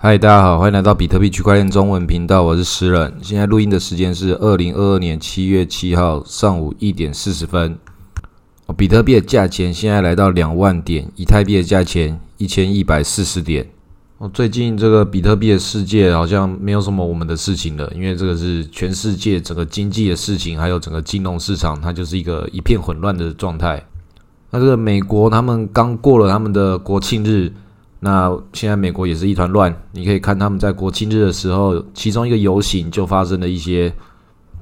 嗨，大家好，欢迎来到比特币区块链中文频道，我是诗人。现在录音的时间是二零二二年七月七号上午一点四十分。比特币的价钱现在来到两万点，以太币的价钱一千一百四十点。哦，最近这个比特币的世界好像没有什么我们的事情了，因为这个是全世界整个经济的事情，还有整个金融市场，它就是一个一片混乱的状态。那这个美国他们刚过了他们的国庆日。那现在美国也是一团乱，你可以看他们在国庆日的时候，其中一个游行就发生了一些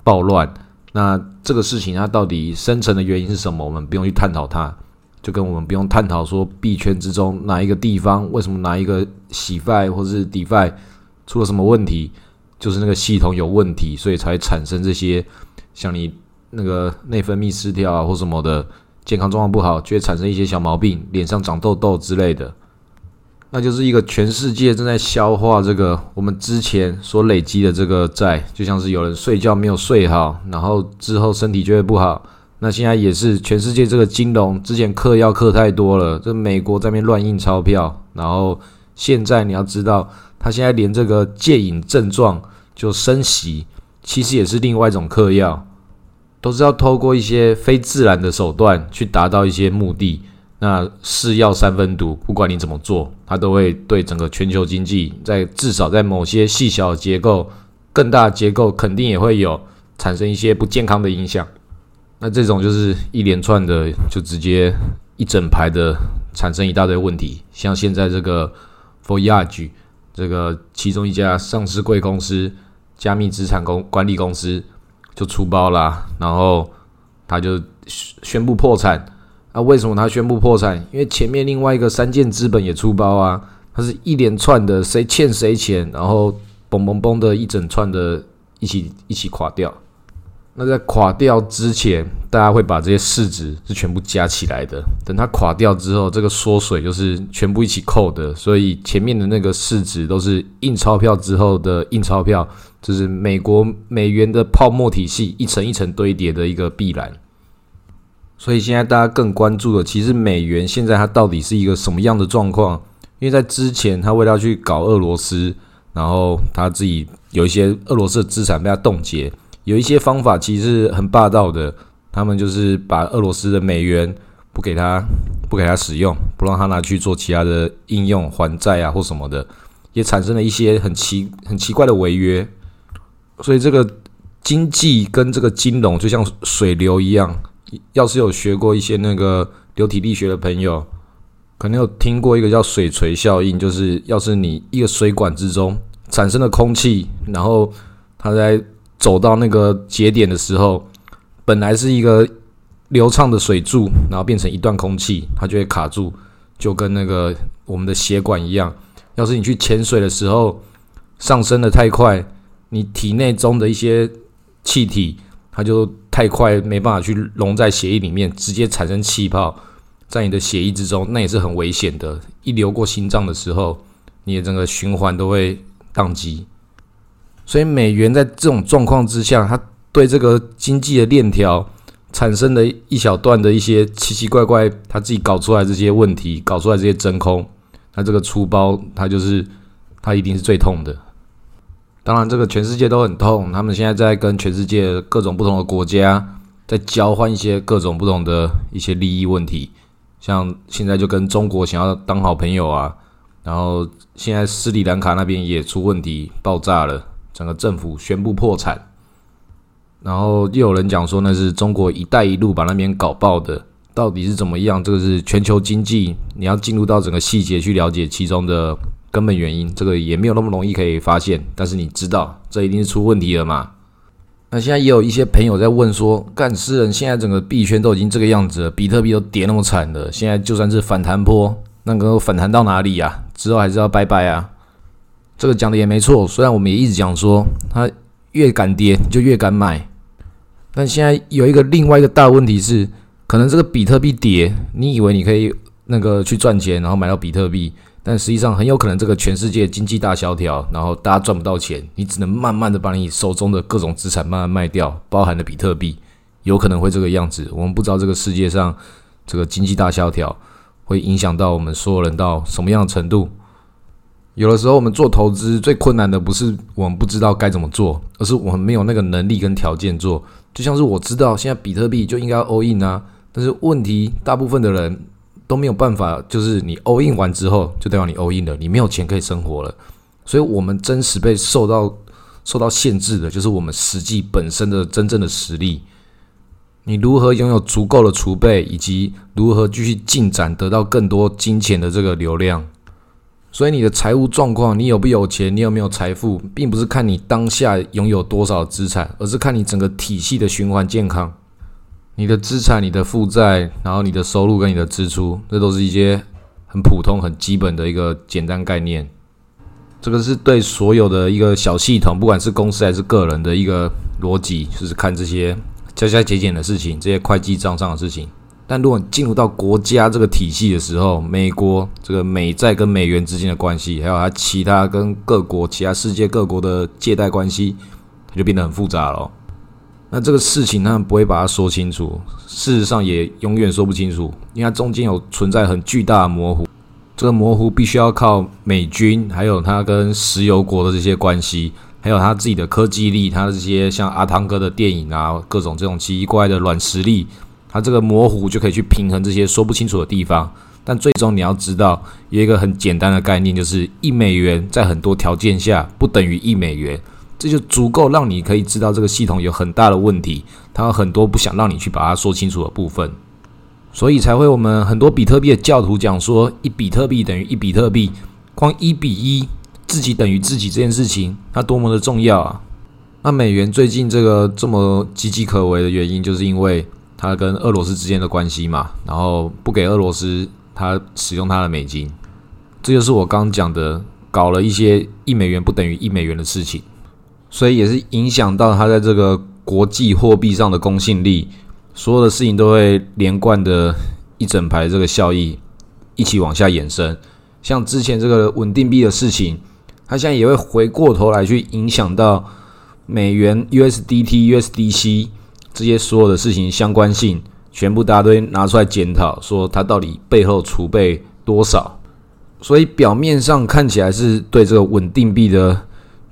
暴乱。那这个事情它到底深层的原因是什么？我们不用去探讨它，就跟我们不用探讨说币圈之中哪一个地方为什么哪一个洗费或是 DeFi 出了什么问题，就是那个系统有问题，所以才产生这些像你那个内分泌失调啊或什么的健康状况不好，就会产生一些小毛病，脸上长痘痘之类的。那就是一个全世界正在消化这个我们之前所累积的这个债，就像是有人睡觉没有睡好，然后之后身体就会不好。那现在也是全世界这个金融之前嗑药嗑太多了，这美国在那边乱印钞票，然后现在你要知道，他现在连这个戒瘾症状就升息，其实也是另外一种嗑药，都是要透过一些非自然的手段去达到一些目的。那是药三分毒，不管你怎么做，它都会对整个全球经济，在至少在某些细小结构、更大结构，肯定也会有产生一些不健康的影响。那这种就是一连串的，就直接一整排的产生一大堆问题。像现在这个 Voyage 这个其中一家上市贵公司，加密资产公管理公司就出包啦，然后他就宣布破产。那为什么他宣布破产？因为前面另外一个三箭资本也出包啊，它是一连串的谁欠谁钱，然后嘣嘣嘣的一整串的一起一起垮掉。那在垮掉之前，大家会把这些市值是全部加起来的。等它垮掉之后，这个缩水就是全部一起扣的。所以前面的那个市值都是印钞票之后的印钞票，就是美国美元的泡沫体系一层一层堆叠的一个必然。所以现在大家更关注的，其实美元现在它到底是一个什么样的状况？因为在之前，他为了去搞俄罗斯，然后他自己有一些俄罗斯的资产被他冻结，有一些方法其实很霸道的，他们就是把俄罗斯的美元不给他，不给他使用，不让他拿去做其他的应用还债啊或什么的，也产生了一些很奇很奇怪的违约。所以这个经济跟这个金融就像水流一样。要是有学过一些那个流体力学的朋友，可能有听过一个叫水锤效应，就是要是你一个水管之中产生的空气，然后它在走到那个节点的时候，本来是一个流畅的水柱，然后变成一段空气，它就会卡住，就跟那个我们的血管一样。要是你去潜水的时候上升的太快，你体内中的一些气体。它就太快，没办法去溶在血液里面，直接产生气泡在你的血液之中，那也是很危险的。一流过心脏的时候，你的整个循环都会宕机。所以美元在这种状况之下，它对这个经济的链条产生的一小段的一些奇奇怪怪，它自己搞出来这些问题，搞出来这些真空，那这个粗包，它就是它一定是最痛的。当然，这个全世界都很痛。他们现在在跟全世界各种不同的国家在交换一些各种不同的一些利益问题，像现在就跟中国想要当好朋友啊。然后现在斯里兰卡那边也出问题，爆炸了，整个政府宣布破产。然后又有人讲说那是中国“一带一路”把那边搞爆的，到底是怎么样？这个是全球经济，你要进入到整个细节去了解其中的。根本原因，这个也没有那么容易可以发现，但是你知道，这一定是出问题了嘛？那现在也有一些朋友在问说，干诗人现在整个币圈都已经这个样子了，比特币都跌那么惨了，现在就算是反弹波，那个反弹到哪里呀？之后还是要拜拜啊？这个讲的也没错，虽然我们也一直讲说，它越敢跌就越敢买，但现在有一个另外一个大问题是，可能这个比特币跌，你以为你可以那个去赚钱，然后买到比特币。但实际上很有可能，这个全世界经济大萧条，然后大家赚不到钱，你只能慢慢的把你手中的各种资产慢慢卖掉，包含了比特币，有可能会这个样子。我们不知道这个世界上这个经济大萧条会影响到我们所有人到什么样的程度。有的时候我们做投资最困难的不是我们不知道该怎么做，而是我们没有那个能力跟条件做。就像是我知道现在比特币就应该 all in 啊，但是问题大部分的人都没有办法，就是你 all in 完之后就代表你 all in 了，你没有钱可以生活了。所以，我们真实被受到受到限制的，就是我们实际本身的真正的实力。你如何拥有足够的储备，以及如何继续进展，得到更多金钱的这个流量？所以你的财务状况，你有不有钱，你有没有财富，并不是看你当下拥有多少资产，而是看你整个体系的循环健康。你的资产、你的负债，然后你的收入跟你的支出，这都是一些很普通、很基本的一个简单概念。这个是对所有的一个小系统，不管是公司还是个人的一个逻辑，就是看这些加加减减的事情，这些会计账上的事情。但如果你进入到国家这个体系的时候，美国这个美债跟美元之间的关系，还有它其他跟各国、其他世界各国的借贷关系，它就变得很复杂了。那这个事情他们不会把它说清楚，事实上也永远说不清楚，因为它中间有存在很巨大的模糊。这个模糊必须要靠美军，还有它跟石油国的这些关系，还有它自己的科技力，它的这些像阿汤哥的电影啊，各种这种奇怪的软实力。它这个模糊就可以去平衡这些说不清楚的地方，但最终你要知道有一个很简单的概念，就是一美元在很多条件下不等于一美元，这就足够让你可以知道这个系统有很大的问题，它有很多不想让你去把它说清楚的部分，所以才会我们很多比特币的教徒讲说一比特币等于一比特币，光一比一自己等于自己这件事情它多么的重要啊！那美元最近这个这么岌岌可危的原因，就是因为。它跟俄罗斯之间的关系嘛，然后不给俄罗斯它使用它的美金，这就是我刚讲的，搞了一些一美元不等于一美元的事情，所以也是影响到它在这个国际货币上的公信力，所有的事情都会连贯的一整排这个效益一起往下延伸，像之前这个稳定币的事情，它现在也会回过头来去影响到美元 USDT、USDC。这些所有的事情相关性，全部大家都拿出来检讨，说它到底背后储备多少。所以表面上看起来是对这个稳定币的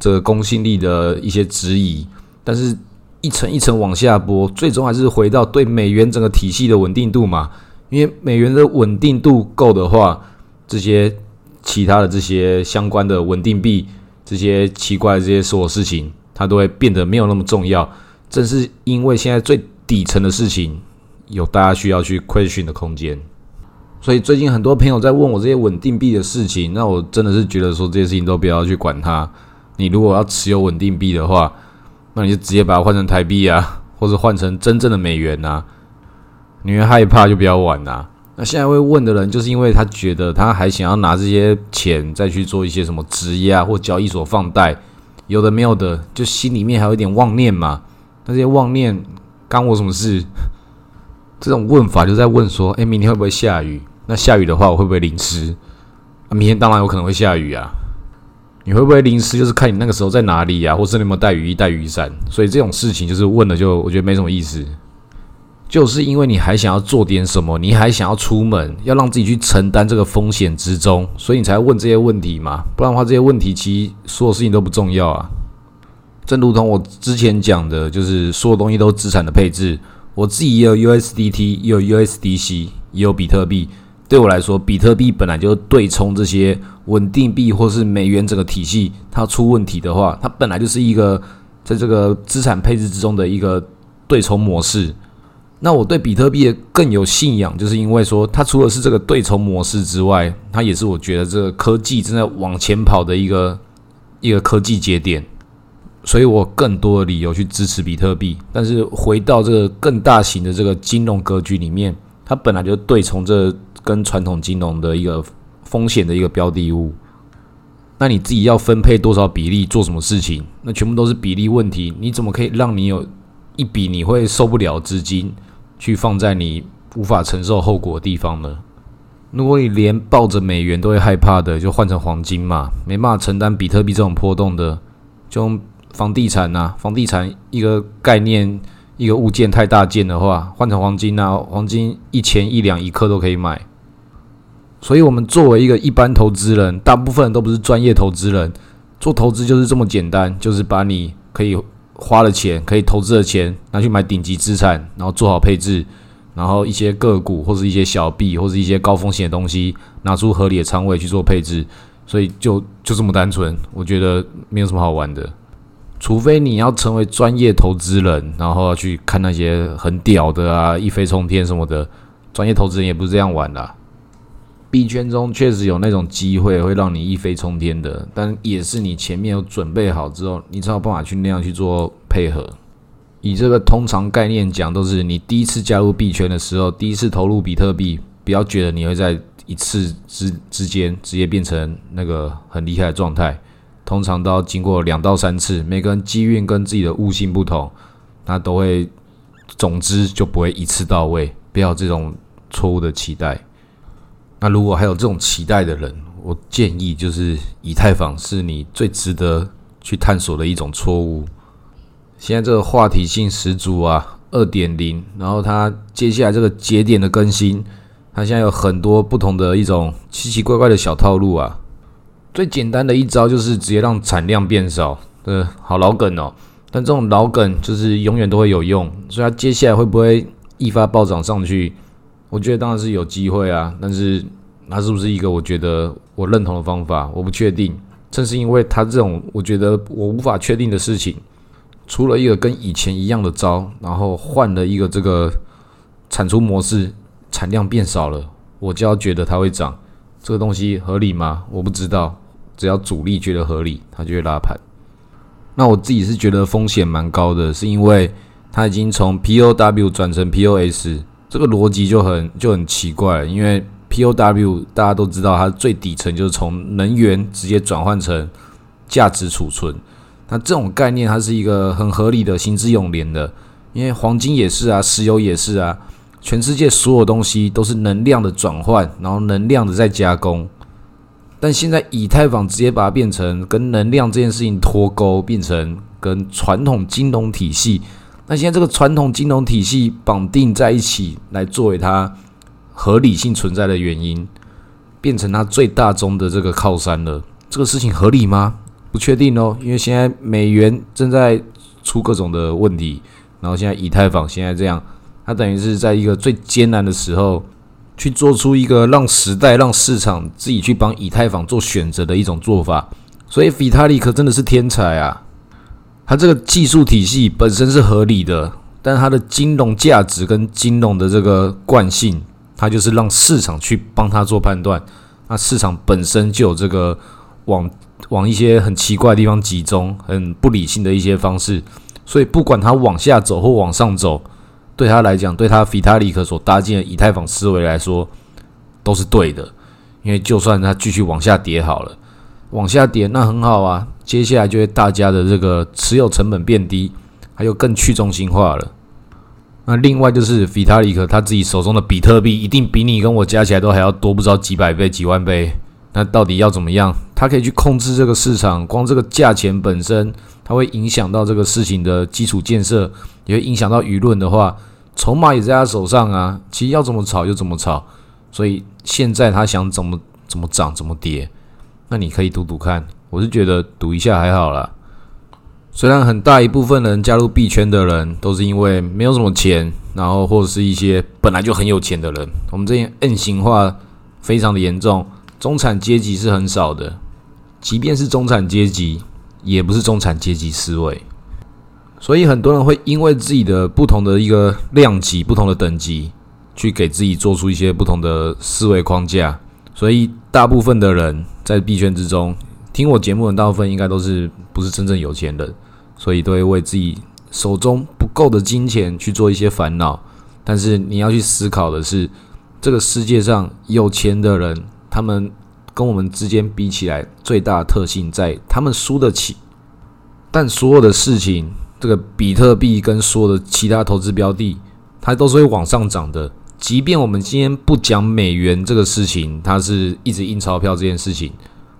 这个公信力的一些质疑，但是一层一层往下拨，最终还是回到对美元整个体系的稳定度嘛。因为美元的稳定度够的话，这些其他的这些相关的稳定币，这些奇怪的这些所有事情，它都会变得没有那么重要。正是因为现在最底层的事情有大家需要去 question 的空间，所以最近很多朋友在问我这些稳定币的事情，那我真的是觉得说这些事情都不要去管它。你如果要持有稳定币的话，那你就直接把它换成台币啊，或者换成真正的美元啊。你会害怕就不要玩呐。那现在会问的人，就是因为他觉得他还想要拿这些钱再去做一些什么质押或交易所放贷，有的没有的，就心里面还有一点妄念嘛。那这些妄念干我什么事？这种问法就在问说：哎，明天会不会下雨？那下雨的话，我会不会淋湿？啊，明天当然有可能会下雨啊。你会不会淋湿？就是看你那个时候在哪里呀，或是你有没有带雨衣、带雨伞。所以这种事情就是问了，就我觉得没什么意思。就是因为你还想要做点什么，你还想要出门，要让自己去承担这个风险之中，所以你才问这些问题嘛。不然的话，这些问题其实所有事情都不重要啊。正如同我之前讲的，就是所有东西都是资产的配置。我自己也有 USDT，也有 USDC，也有比特币。对我来说，比特币本来就是对冲这些稳定币或是美元整个体系，它出问题的话，它本来就是一个在这个资产配置之中的一个对冲模式。那我对比特币更有信仰，就是因为说它除了是这个对冲模式之外，它也是我觉得这个科技正在往前跑的一个一个科技节点。所以我更多的理由去支持比特币，但是回到这个更大型的这个金融格局里面，它本来就对冲这跟传统金融的一个风险的一个标的物。那你自己要分配多少比例做什么事情，那全部都是比例问题。你怎么可以让你有一笔你会受不了资金去放在你无法承受后果的地方呢？如果你连抱着美元都会害怕的，就换成黄金嘛，没办法承担比特币这种波动的，就用。房地产呐，房地产一个概念，一个物件太大件的话，换成黄金呐，黄金一钱一两一克都可以买。所以，我们作为一个一般投资人，大部分人都不是专业投资人，做投资就是这么简单，就是把你可以花的钱、可以投资的钱拿去买顶级资产，然后做好配置，然后一些个股或者一些小币或者一些高风险的东西，拿出合理的仓位去做配置。所以，就就这么单纯，我觉得没有什么好玩的。除非你要成为专业投资人，然后去看那些很屌的啊，一飞冲天什么的，专业投资人也不是这样玩的。币圈中确实有那种机会会让你一飞冲天的，但也是你前面有准备好之后，你才有办法去那样去做配合。以这个通常概念讲，都是你第一次加入币圈的时候，第一次投入比特币，不要觉得你会在一次之之间直接变成那个很厉害的状态。通常都要经过两到三次，每个人机运跟自己的悟性不同，那都会，总之就不会一次到位，不要这种错误的期待。那如果还有这种期待的人，我建议就是以太坊是你最值得去探索的一种错误。现在这个话题性十足啊，二点零，然后它接下来这个节点的更新，它现在有很多不同的一种奇奇怪怪的小套路啊。最简单的一招就是直接让产量变少，呃，好老梗哦。但这种老梗就是永远都会有用，所以它接下来会不会一发暴涨上去？我觉得当然是有机会啊，但是它是不是一个我觉得我认同的方法，我不确定。正是因为它这种我觉得我无法确定的事情，出了一个跟以前一样的招，然后换了一个这个产出模式，产量变少了，我就要觉得它会涨。这个东西合理吗？我不知道。只要主力觉得合理，它就会拉盘。那我自己是觉得风险蛮高的，是因为它已经从 POW 转成 POS。这个逻辑就很就很奇怪，因为 POW 大家都知道，它最底层就是从能源直接转换成价值储存。那这种概念它是一个很合理的行之永年的，因为黄金也是啊，石油也是啊，全世界所有东西都是能量的转换，然后能量的再加工。但现在以太坊直接把它变成跟能量这件事情脱钩，变成跟传统金融体系。那现在这个传统金融体系绑定在一起，来作为它合理性存在的原因，变成它最大宗的这个靠山了。这个事情合理吗？不确定哦，因为现在美元正在出各种的问题，然后现在以太坊现在这样，它等于是在一个最艰难的时候，去做出一个让时代、让市场自己去帮以太坊做选择的一种做法。所以，比塔利克真的是天才啊！它这个技术体系本身是合理的，但它的金融价值跟金融的这个惯性，它就是让市场去帮他做判断。那市场本身就有这个往往一些很奇怪的地方集中，很不理性的一些方式。所以不管它往下走或往上走，对他来讲，对他比塔里克所搭建的以太坊思维来说，都是对的。因为就算它继续往下跌好了。往下跌那很好啊，接下来就会大家的这个持有成本变低，还有更去中心化了。那另外就是比塔里克他自己手中的比特币一定比你跟我加起来都还要多，不知道几百倍、几万倍。那到底要怎么样？他可以去控制这个市场，光这个价钱本身，它会影响到这个事情的基础建设，也会影响到舆论的话，筹码也在他手上啊。其实要怎么炒就怎么炒，所以现在他想怎么怎么涨怎么跌。那你可以赌赌看，我是觉得赌一下还好啦。虽然很大一部分人加入币圈的人都是因为没有什么钱，然后或者是一些本来就很有钱的人，我们这边 N 型化非常的严重，中产阶级是很少的。即便是中产阶级，也不是中产阶级思维。所以很多人会因为自己的不同的一个量级、不同的等级，去给自己做出一些不同的思维框架。所以大部分的人。在币圈之中，听我节目的大部分应该都是不是真正有钱人，所以都会为自己手中不够的金钱去做一些烦恼。但是你要去思考的是，这个世界上有钱的人，他们跟我们之间比起来，最大的特性在他们输得起。但所有的事情，这个比特币跟所有的其他投资标的，它都是会往上涨的。即便我们今天不讲美元这个事情，它是一直印钞票这件事情，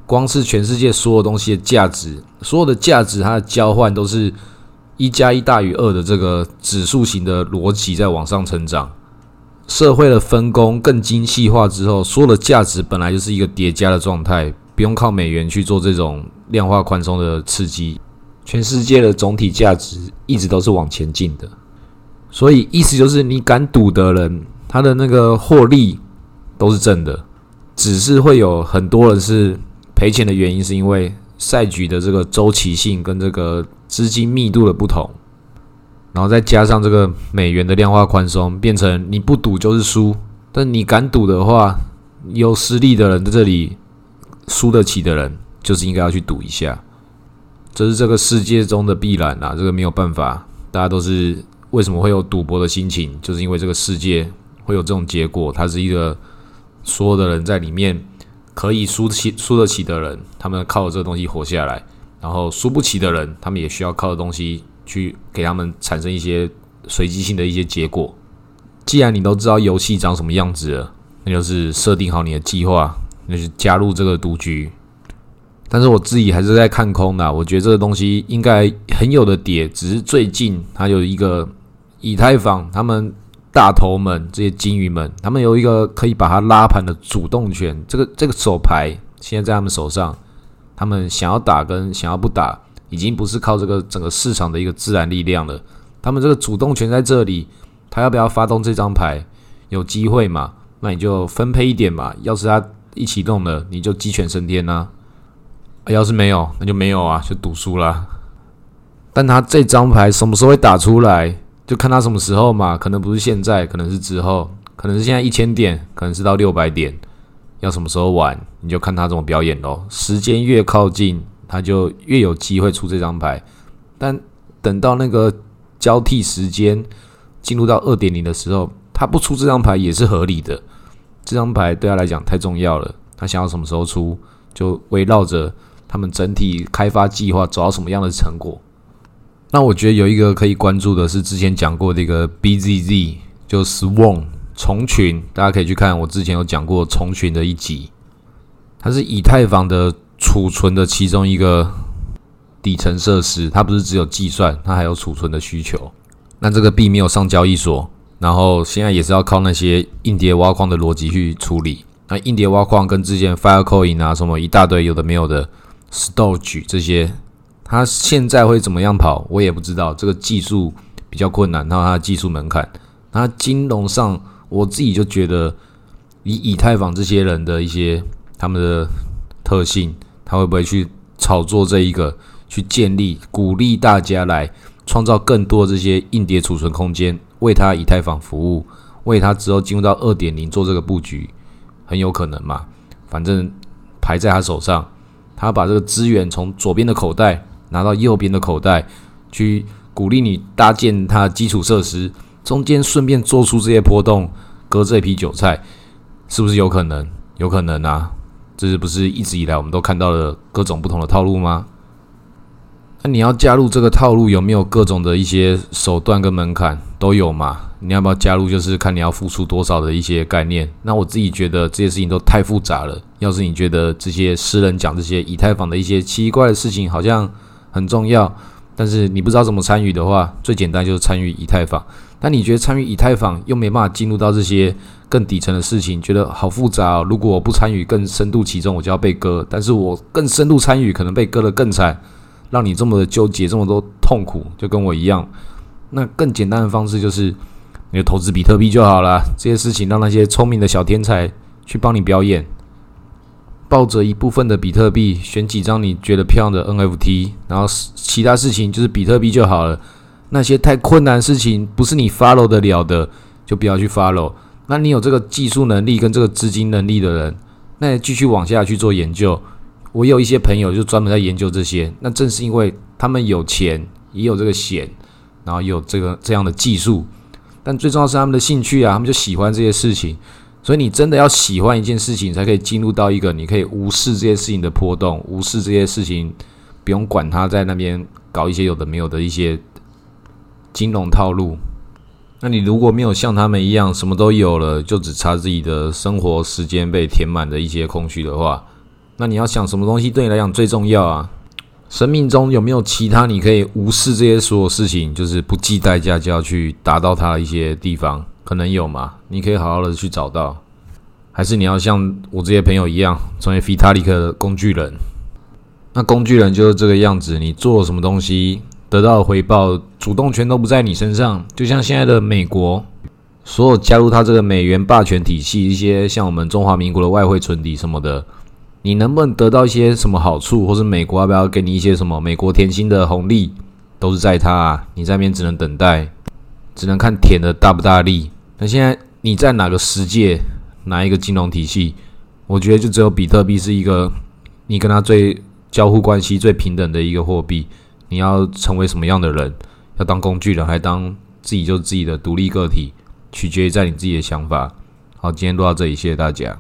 光是全世界所有东西的价值，所有的价值它的交换都是一加一大于二的这个指数型的逻辑在往上成长。社会的分工更精细化之后，所有的价值本来就是一个叠加的状态，不用靠美元去做这种量化宽松的刺激，全世界的总体价值一直都是往前进的。所以意思就是，你敢赌的人，他的那个获利都是正的，只是会有很多人是赔钱的原因，是因为赛局的这个周期性跟这个资金密度的不同。然后再加上这个美元的量化宽松，变成你不赌就是输，但你敢赌的话，有实力的人在这里输得起的人，就是应该要去赌一下。这是这个世界中的必然啊，这个没有办法，大家都是为什么会有赌博的心情，就是因为这个世界会有这种结果。它是一个所有的人在里面可以输起输得起的人，他们靠这个东西活下来；然后输不起的人，他们也需要靠的东西。去给他们产生一些随机性的一些结果。既然你都知道游戏长什么样子了，那就是设定好你的计划，那就加入这个赌局。但是我自己还是在看空的，我觉得这个东西应该很有的跌，只是最近它有一个以太坊，他们大头们这些金鱼们，他们有一个可以把它拉盘的主动权。这个这个手牌现在在他们手上，他们想要打跟想要不打。已经不是靠这个整个市场的一个自然力量了，他们这个主动权在这里，他要不要发动这张牌？有机会嘛？那你就分配一点嘛。要是他一启动了，你就鸡犬升天呐。要是没有，那就没有啊，就赌输了。但他这张牌什么时候会打出来，就看他什么时候嘛。可能不是现在，可能是之后，可能是现在一千点，可能是到六百点，要什么时候玩，你就看他怎么表演喽。时间越靠近。他就越有机会出这张牌，但等到那个交替时间进入到二点零的时候，他不出这张牌也是合理的。这张牌对他来讲太重要了，他想要什么时候出，就围绕着他们整体开发计划走到什么样的成果。那我觉得有一个可以关注的是之前讲过的一个 BZZ，就 Swarm 虫群，大家可以去看我之前有讲过虫群的一集，它是以太坊的。储存的其中一个底层设施，它不是只有计算，它还有储存的需求。那这个币没有上交易所，然后现在也是要靠那些硬碟挖矿的逻辑去处理。那硬碟挖矿跟之前 Filecoin 啊什么一大堆有的没有的 Storage 这些，他现在会怎么样跑，我也不知道。这个技术比较困难，然后它的技术门槛。那金融上，我自己就觉得，以以太坊这些人的一些他们的特性。他会不会去炒作这一个，去建立鼓励大家来创造更多这些硬碟储存空间，为他以太坊服务，为他之后进入到二点零做这个布局，很有可能嘛？反正牌在他手上，他把这个资源从左边的口袋拿到右边的口袋，去鼓励你搭建它基础设施，中间顺便做出这些波动，割这批韭菜，是不是有可能？有可能啊。这是不是一直以来我们都看到了各种不同的套路吗？那你要加入这个套路，有没有各种的一些手段跟门槛都有嘛？你要不要加入？就是看你要付出多少的一些概念。那我自己觉得这些事情都太复杂了。要是你觉得这些诗人讲这些以太坊的一些奇怪的事情好像很重要，但是你不知道怎么参与的话，最简单就是参与以太坊。但你觉得参与以太坊又没办法进入到这些？更底层的事情，觉得好复杂。如果我不参与更深度其中，我就要被割。但是我更深度参与，可能被割得更惨，让你这么的纠结，这么多痛苦，就跟我一样。那更简单的方式就是，你就投资比特币就好了。这些事情让那些聪明的小天才去帮你表演，抱着一部分的比特币，选几张你觉得漂亮的 NFT，然后其他事情就是比特币就好了。那些太困难的事情，不是你 follow 得了的，就不要去 follow。那你有这个技术能力跟这个资金能力的人，那继续往下去做研究。我有一些朋友就专门在研究这些，那正是因为他们有钱，也有这个险，然后有这个这样的技术，但最重要是他们的兴趣啊，他们就喜欢这些事情。所以你真的要喜欢一件事情，才可以进入到一个你可以无视这些事情的波动，无视这些事情，不用管他在那边搞一些有的没有的一些金融套路。那你如果没有像他们一样什么都有了，就只差自己的生活时间被填满的一些空虚的话，那你要想什么东西对你来讲最重要啊？生命中有没有其他你可以无视这些所有事情，就是不计代价就要去达到它的一些地方？可能有嘛？你可以好好的去找到，还是你要像我这些朋友一样，成为 Vitalik 的工具人？那工具人就是这个样子，你做了什么东西，得到的回报，主动权都不在你身上。就像现在的美国，所有加入他这个美元霸权体系，一些像我们中华民国的外汇存底什么的，你能不能得到一些什么好处，或是美国要不要给你一些什么美国甜心的红利，都是在他啊，你在那边只能等待，只能看舔的大不大力。那现在你在哪个世界，哪一个金融体系？我觉得就只有比特币是一个你跟他最。交互关系最平等的一个货币，你要成为什么样的人？要当工具人，还当自己就自己的独立个体，取决于在你自己的想法。好，今天录到这里，谢谢大家。